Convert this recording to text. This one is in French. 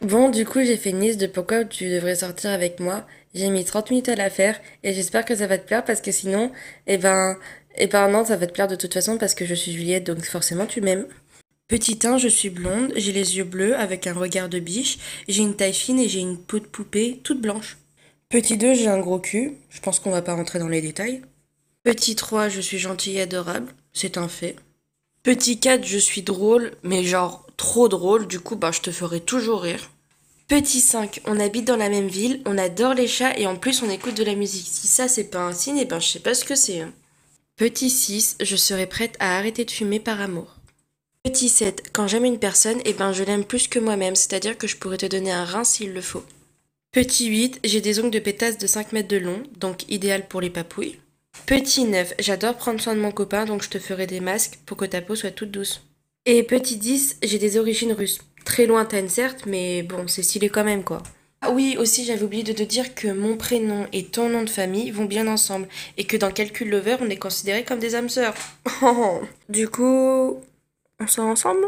Bon, du coup, j'ai fait une liste de pourquoi tu devrais sortir avec moi. J'ai mis 30 minutes à la faire et j'espère que ça va te plaire parce que sinon, eh ben, eh ben non, ça va te plaire de toute façon parce que je suis Juliette, donc forcément tu m'aimes. Petit 1, je suis blonde, j'ai les yeux bleus avec un regard de biche, j'ai une taille fine et j'ai une peau de poupée toute blanche. Petit 2, j'ai un gros cul, je pense qu'on va pas rentrer dans les détails. Petit 3, je suis gentille et adorable, c'est un fait. Petit 4, je suis drôle, mais genre trop drôle, du coup, bah, je te ferai toujours rire. Petit 5, on habite dans la même ville, on adore les chats et en plus on écoute de la musique. Si ça c'est pas un signe, eh ben je sais pas ce que c'est. hein. Petit 6, je serai prête à arrêter de fumer par amour. Petit 7, quand j'aime une personne, eh ben je l'aime plus que moi-même, c'est-à-dire que je pourrais te donner un rein s'il le faut. Petit 8, j'ai des ongles de pétasse de 5 mètres de long, donc idéal pour les papouilles. Petit 9, j'adore prendre soin de mon copain, donc je te ferai des masques pour que ta peau soit toute douce. Et petit 10, j'ai des origines russes. Très lointaines certes, mais bon, c'est stylé quand même quoi. Ah oui, aussi j'avais oublié de te dire que mon prénom et ton nom de famille vont bien ensemble, et que dans Calcul Lover, on est considérés comme des âmes sœurs. du coup, on sort ensemble?